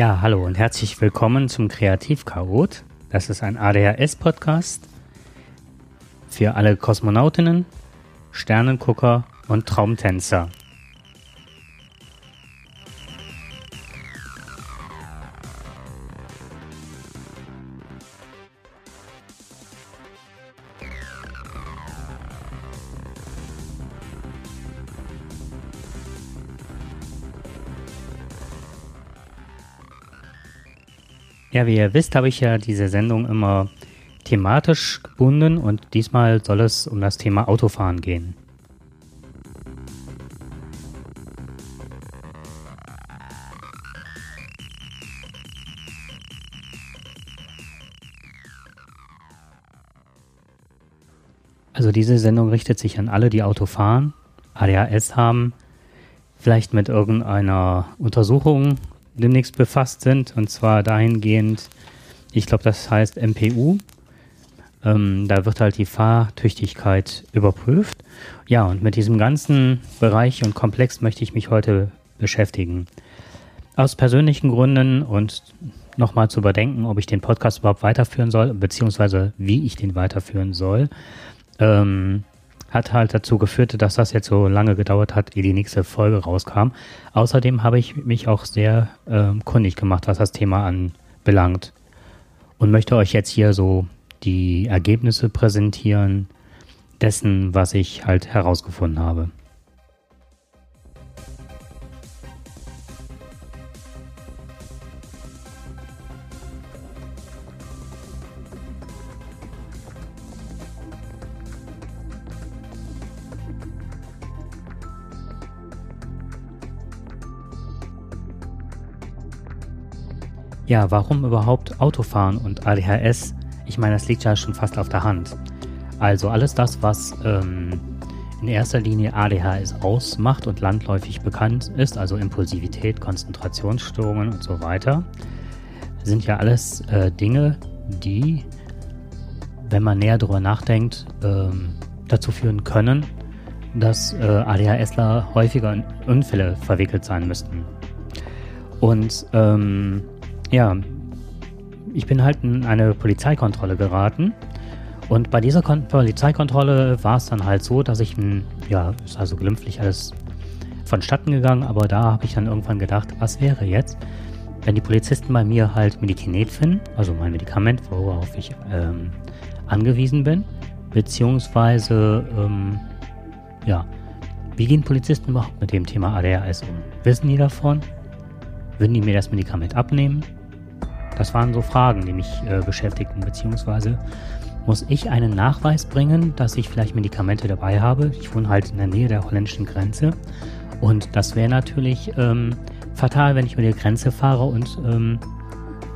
Ja, hallo und herzlich willkommen zum Kreativchaot. Das ist ein ADHS-Podcast für alle Kosmonautinnen, Sternengucker und Traumtänzer. Ja, wie ihr wisst, habe ich ja diese Sendung immer thematisch gebunden und diesmal soll es um das Thema Autofahren gehen. Also diese Sendung richtet sich an alle, die Auto fahren, ADHS haben, vielleicht mit irgendeiner Untersuchung demnächst befasst sind. Und zwar dahingehend, ich glaube, das heißt MPU. Ähm, da wird halt die Fahrtüchtigkeit überprüft. Ja, und mit diesem ganzen Bereich und Komplex möchte ich mich heute beschäftigen. Aus persönlichen Gründen und nochmal zu überdenken, ob ich den Podcast überhaupt weiterführen soll, beziehungsweise wie ich den weiterführen soll, ähm, hat halt dazu geführt, dass das jetzt so lange gedauert hat, ehe die nächste Folge rauskam. Außerdem habe ich mich auch sehr äh, kundig gemacht, was das Thema anbelangt. Und möchte euch jetzt hier so die Ergebnisse präsentieren dessen, was ich halt herausgefunden habe. Ja, warum überhaupt Autofahren und ADHS? Ich meine, das liegt ja schon fast auf der Hand. Also alles das, was ähm, in erster Linie ADHS ausmacht und landläufig bekannt ist, also Impulsivität, Konzentrationsstörungen und so weiter, sind ja alles äh, Dinge, die, wenn man näher darüber nachdenkt, ähm, dazu führen können, dass äh, ADHSler häufiger in Unfälle verwickelt sein müssten. Und ähm, ja, ich bin halt in eine Polizeikontrolle geraten. Und bei dieser Kon Polizeikontrolle war es dann halt so, dass ich, ja, ist also glimpflich alles vonstatten gegangen, aber da habe ich dann irgendwann gedacht, was wäre jetzt, wenn die Polizisten bei mir halt Medikinet finden, also mein Medikament, worauf ich ähm, angewiesen bin, beziehungsweise, ähm, ja, wie gehen Polizisten überhaupt mit dem Thema ADHS um? Wissen die davon? Würden die mir das Medikament abnehmen? Das waren so Fragen, die mich äh, beschäftigten, beziehungsweise muss ich einen Nachweis bringen, dass ich vielleicht Medikamente dabei habe. Ich wohne halt in der Nähe der holländischen Grenze und das wäre natürlich ähm, fatal, wenn ich über die Grenze fahre und ähm,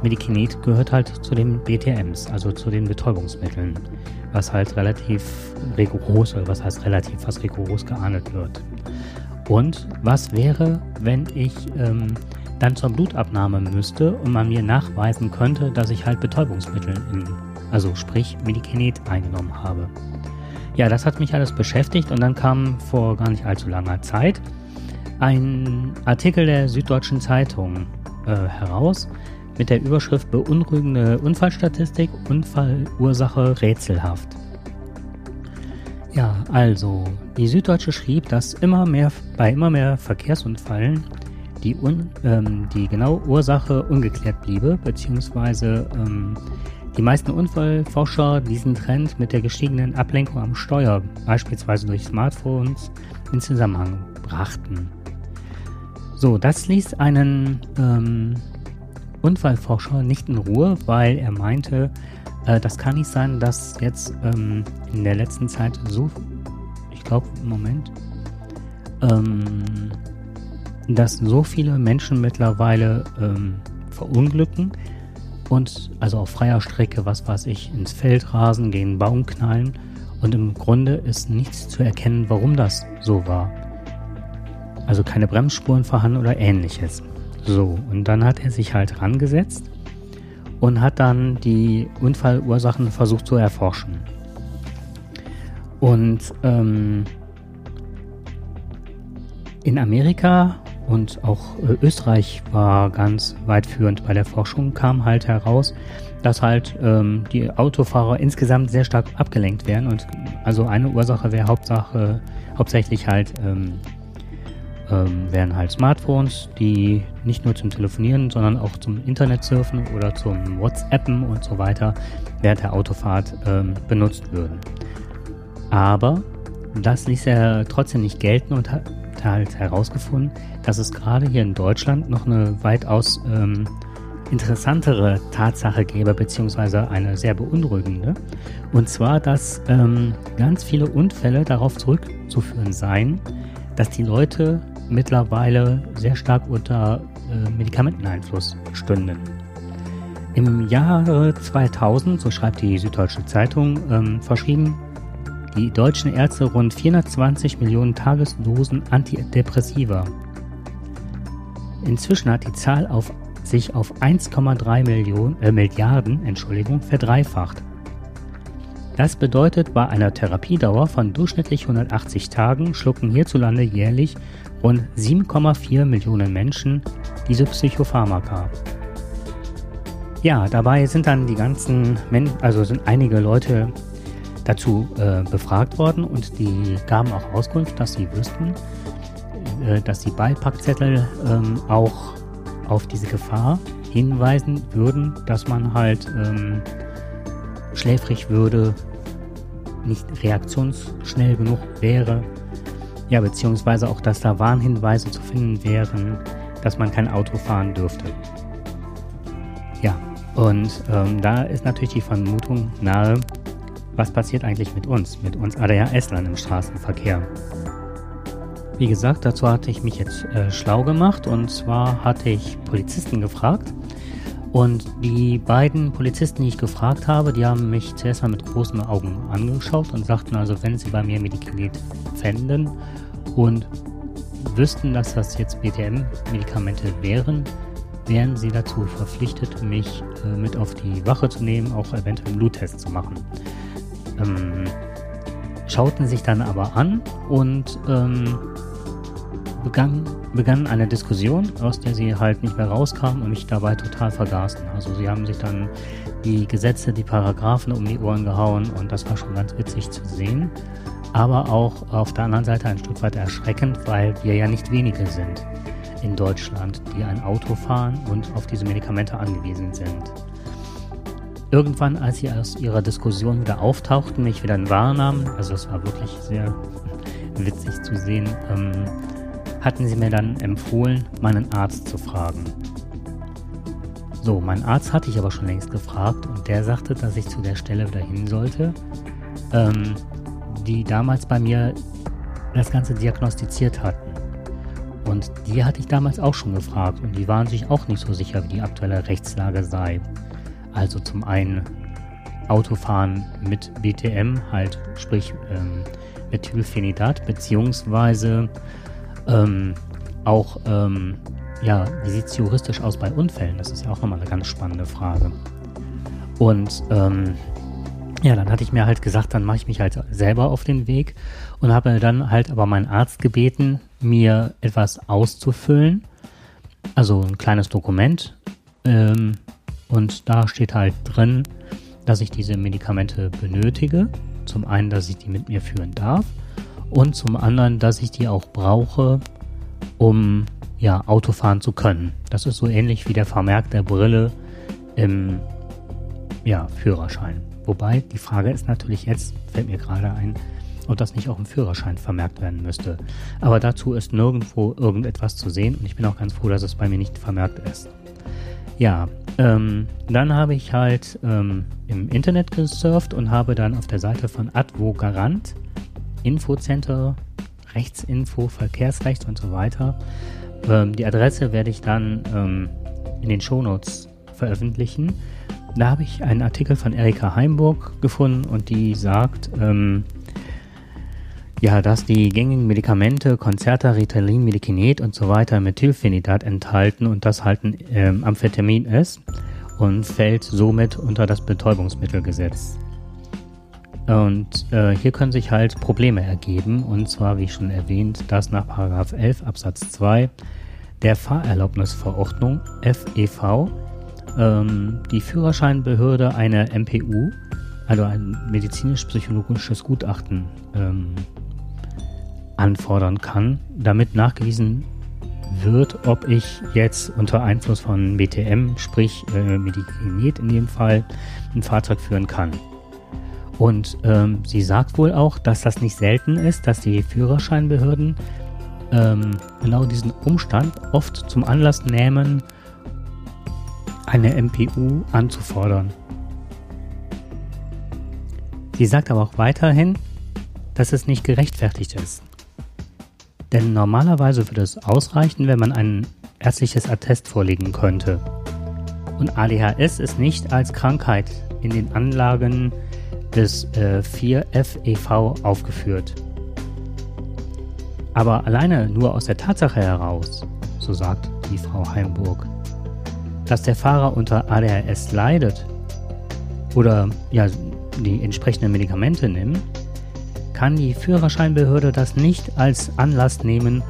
Medikinet gehört halt zu den BTMs, also zu den Betäubungsmitteln, was halt relativ rigoros, oder was heißt relativ, fast rigoros geahndet wird. Und was wäre, wenn ich ähm, dann zur Blutabnahme müsste und man mir nachweisen könnte, dass ich halt Betäubungsmittel, in, also sprich Medikinet eingenommen habe. Ja, das hat mich alles beschäftigt und dann kam vor gar nicht allzu langer Zeit ein Artikel der Süddeutschen Zeitung äh, heraus mit der Überschrift Beunruhigende Unfallstatistik, Unfallursache rätselhaft. Ja, also, die Süddeutsche schrieb, dass immer mehr, bei immer mehr Verkehrsunfällen die, un, ähm, die genaue Ursache ungeklärt bliebe, beziehungsweise ähm, die meisten Unfallforscher diesen Trend mit der gestiegenen Ablenkung am Steuer, beispielsweise durch Smartphones, in Zusammenhang brachten. So, das ließ einen ähm, Unfallforscher nicht in Ruhe, weil er meinte, äh, das kann nicht sein, dass jetzt ähm, in der letzten Zeit so, ich glaube, Moment, ähm, dass so viele Menschen mittlerweile ähm, verunglücken und also auf freier Strecke, was weiß ich, ins Feld rasen, gegen Baum knallen und im Grunde ist nichts zu erkennen, warum das so war. Also keine Bremsspuren vorhanden oder ähnliches. So, und dann hat er sich halt rangesetzt und hat dann die Unfallursachen versucht zu erforschen. Und ähm, in Amerika und auch äh, Österreich war ganz weit führend bei der Forschung, kam halt heraus, dass halt ähm, die Autofahrer insgesamt sehr stark abgelenkt werden und also eine Ursache wäre Hauptsache, hauptsächlich halt ähm, ähm, wären halt Smartphones, die nicht nur zum Telefonieren, sondern auch zum Internetsurfen oder zum WhatsAppen und so weiter während der Autofahrt ähm, benutzt würden. Aber das ließ er trotzdem nicht gelten und hat halt herausgefunden, dass es gerade hier in Deutschland noch eine weitaus ähm, interessantere Tatsache gäbe, beziehungsweise eine sehr beunruhigende. Und zwar, dass ähm, ganz viele Unfälle darauf zurückzuführen seien, dass die Leute mittlerweile sehr stark unter äh, Medikamenteneinfluss stünden. Im Jahre 2000, so schreibt die Süddeutsche Zeitung, ähm, verschrieben die deutschen Ärzte rund 420 Millionen Tagesdosen Antidepressiva. Inzwischen hat die Zahl auf, sich auf 1,3 Millionen, äh, Milliarden Entschuldigung, verdreifacht. Das bedeutet, bei einer Therapiedauer von durchschnittlich 180 Tagen schlucken hierzulande jährlich rund 7,4 Millionen Menschen diese Psychopharmaka. Ja, dabei sind dann die ganzen, Men also sind einige Leute dazu äh, befragt worden und die gaben auch Auskunft, dass sie wüssten, äh, dass die Beipackzettel ähm, auch auf diese Gefahr hinweisen würden, dass man halt ähm, schläfrig würde, nicht reaktionsschnell genug wäre, ja, beziehungsweise auch, dass da Warnhinweise zu finden wären, dass man kein Auto fahren dürfte. Ja, und ähm, da ist natürlich die Vermutung nahe, was passiert eigentlich mit uns, mit uns ADHS-Lern im Straßenverkehr. Wie gesagt, dazu hatte ich mich jetzt äh, schlau gemacht. Und zwar hatte ich Polizisten gefragt. Und die beiden Polizisten, die ich gefragt habe, die haben mich zuerst mal mit großen Augen angeschaut und sagten also, wenn sie bei mir Medikinet fänden und wüssten, dass das jetzt BTM-Medikamente wären, wären sie dazu verpflichtet, mich äh, mit auf die Wache zu nehmen, auch eventuell einen Bluttest zu machen ähm, schauten sich dann aber an und ähm, begann, begannen eine Diskussion, aus der sie halt nicht mehr rauskamen und mich dabei total vergaßen. Also sie haben sich dann die Gesetze, die Paragraphen um die Ohren gehauen und das war schon ganz witzig zu sehen. Aber auch auf der anderen Seite ein Stück weit erschreckend, weil wir ja nicht wenige sind in Deutschland, die ein Auto fahren und auf diese Medikamente angewiesen sind. Irgendwann, als sie aus ihrer Diskussion wieder auftauchten, mich wieder wahrnahmen, also es war wirklich sehr witzig zu sehen, ähm, hatten sie mir dann empfohlen, meinen Arzt zu fragen. So, meinen Arzt hatte ich aber schon längst gefragt und der sagte, dass ich zu der Stelle wieder hin sollte, ähm, die damals bei mir das Ganze diagnostiziert hatten. Und die hatte ich damals auch schon gefragt und die waren sich auch nicht so sicher, wie die aktuelle Rechtslage sei. Also zum einen Autofahren mit BTM, halt sprich ähm, Methylphenidat, beziehungsweise ähm, auch, ähm, ja, wie sieht es juristisch aus bei Unfällen? Das ist ja auch nochmal eine ganz spannende Frage. Und ähm, ja, dann hatte ich mir halt gesagt, dann mache ich mich halt selber auf den Weg und habe dann halt aber meinen Arzt gebeten, mir etwas auszufüllen. Also ein kleines Dokument, ähm, und da steht halt drin, dass ich diese Medikamente benötige. Zum einen, dass ich die mit mir führen darf und zum anderen, dass ich die auch brauche, um ja, Auto fahren zu können. Das ist so ähnlich wie der Vermerk der Brille im ja, Führerschein. Wobei die Frage ist natürlich jetzt, fällt mir gerade ein, ob das nicht auch im Führerschein vermerkt werden müsste. Aber dazu ist nirgendwo irgendetwas zu sehen und ich bin auch ganz froh, dass es bei mir nicht vermerkt ist. Ja, ähm, dann habe ich halt ähm, im Internet gesurft und habe dann auf der Seite von Advo Garant, Infocenter, Rechtsinfo, Verkehrsrecht und so weiter. Ähm, die Adresse werde ich dann ähm, in den Shownotes veröffentlichen. Da habe ich einen Artikel von Erika Heimburg gefunden und die sagt, ähm, ja, dass die gängigen Medikamente, Concerta, Ritalin, Medikinet und so weiter Methylphenidat enthalten und das halt ein ähm, Amphetamin ist und fällt somit unter das Betäubungsmittelgesetz. Und äh, hier können sich halt Probleme ergeben und zwar, wie schon erwähnt, dass nach 11 Absatz 2 der Fahrerlaubnisverordnung FEV ähm, die Führerscheinbehörde eine MPU, also ein medizinisch-psychologisches Gutachten, ähm, anfordern kann, damit nachgewiesen wird, ob ich jetzt unter Einfluss von BTM, sprich äh, Medikinet in dem Fall, ein Fahrzeug führen kann. Und ähm, sie sagt wohl auch, dass das nicht selten ist, dass die Führerscheinbehörden ähm, genau diesen Umstand oft zum Anlass nehmen, eine MPU anzufordern. Sie sagt aber auch weiterhin, dass es nicht gerechtfertigt ist. Denn normalerweise würde es ausreichen, wenn man ein ärztliches Attest vorlegen könnte. Und ADHS ist nicht als Krankheit in den Anlagen des äh, 4FEV aufgeführt. Aber alleine nur aus der Tatsache heraus, so sagt die Frau Heimburg, dass der Fahrer unter ADHS leidet oder ja, die entsprechenden Medikamente nimmt, kann die Führerscheinbehörde das nicht als Anlass nehmen,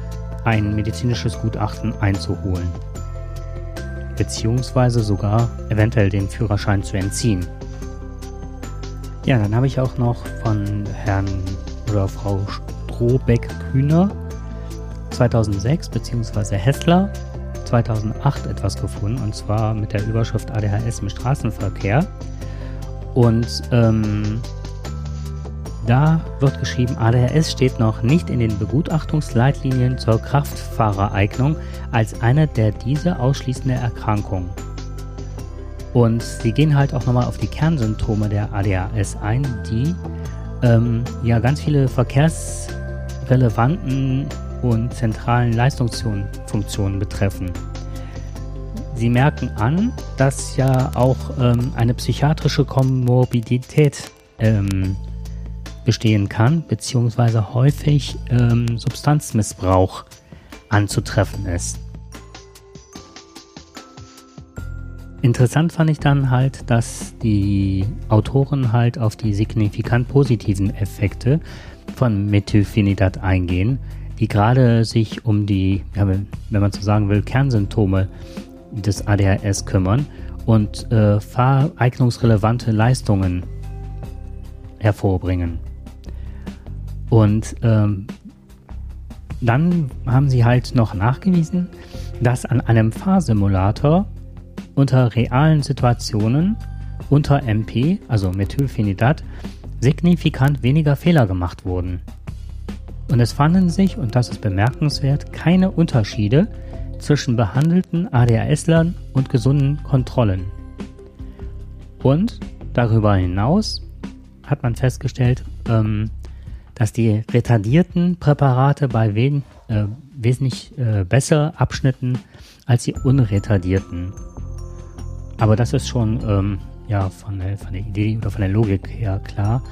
ein medizinisches Gutachten einzuholen, beziehungsweise sogar eventuell den Führerschein zu entziehen. Ja, dann habe ich auch noch von Herrn oder Frau Strohbeck-Kühner 2006 beziehungsweise Hessler 2008 etwas gefunden und zwar mit der Überschrift ADHS im Straßenverkehr. Und ähm, da wird geschrieben, ADHS steht noch nicht in den Begutachtungsleitlinien zur Kraftfahrereignung als eine der diese ausschließende Erkrankung. Und sie gehen halt auch nochmal auf die Kernsymptome der ADHS ein, die ähm, ja ganz viele verkehrsrelevanten und zentralen Leistungsfunktionen betreffen. Sie merken an, dass ja auch ähm, eine psychiatrische Komorbidität ähm, bestehen kann, beziehungsweise häufig ähm, Substanzmissbrauch anzutreffen ist. Interessant fand ich dann halt, dass die Autoren halt auf die signifikant positiven Effekte von Methylphenidat eingehen, die gerade sich um die, wenn man so sagen will, Kernsymptome des ADHS kümmern und äh, fahreignungsrelevante Leistungen hervorbringen. Und ähm, dann haben sie halt noch nachgewiesen, dass an einem Fahrsimulator unter realen Situationen unter MP, also Methylphenidat, signifikant weniger Fehler gemacht wurden. Und es fanden sich, und das ist bemerkenswert, keine Unterschiede zwischen behandelten ADHS-Lern und gesunden Kontrollen. Und darüber hinaus hat man festgestellt, ähm, dass die retardierten Präparate bei wen, äh, wesentlich äh, besser abschnitten als die unretardierten. Aber das ist schon ähm, ja, von, der, von der Idee oder von der Logik her klar,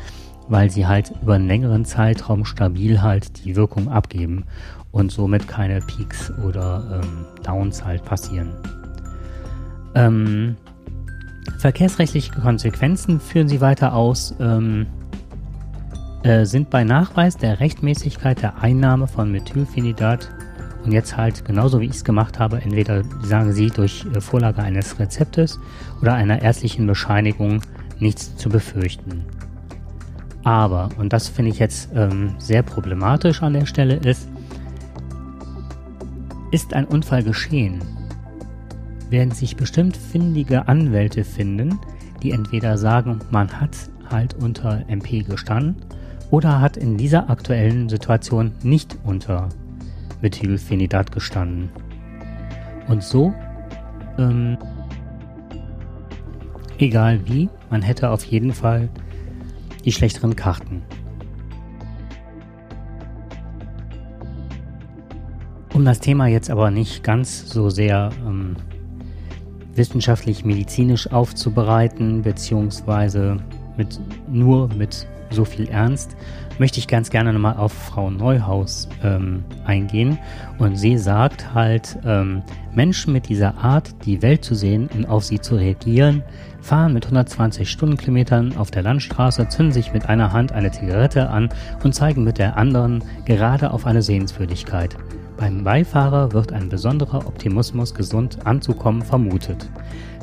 weil sie halt über einen längeren Zeitraum stabil halt die Wirkung abgeben und somit keine Peaks oder ähm, Downs halt passieren. Ähm, verkehrsrechtliche Konsequenzen führen sie weiter aus, ähm, äh, sind bei Nachweis der Rechtmäßigkeit der Einnahme von Methylphenidat und jetzt halt genauso wie ich es gemacht habe, entweder sagen Sie durch äh, Vorlage eines Rezeptes oder einer ärztlichen Bescheinigung nichts zu befürchten. Aber, und das finde ich jetzt ähm, sehr problematisch an der Stelle, ist, ist ein Unfall geschehen, werden sich bestimmt findige Anwälte finden, die entweder sagen, man hat halt unter MP gestanden oder hat in dieser aktuellen Situation nicht unter Methylphenidat gestanden. Und so, ähm, egal wie, man hätte auf jeden Fall die schlechteren Karten. Um das Thema jetzt aber nicht ganz so sehr ähm, wissenschaftlich-medizinisch aufzubereiten, beziehungsweise mit, nur mit so viel Ernst, möchte ich ganz gerne nochmal auf Frau Neuhaus ähm, eingehen. Und sie sagt halt, ähm, Menschen mit dieser Art, die Welt zu sehen und auf sie zu reagieren, fahren mit 120 Stundenkilometern auf der Landstraße, zünden sich mit einer Hand eine Zigarette an und zeigen mit der anderen gerade auf eine Sehenswürdigkeit. Einem Beifahrer wird ein besonderer Optimismus, gesund anzukommen, vermutet.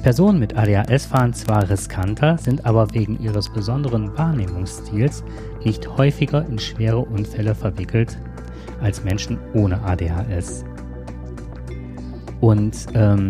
Personen mit ADHS fahren zwar riskanter, sind aber wegen ihres besonderen Wahrnehmungsstils nicht häufiger in schwere Unfälle verwickelt als Menschen ohne ADHS. Und ähm,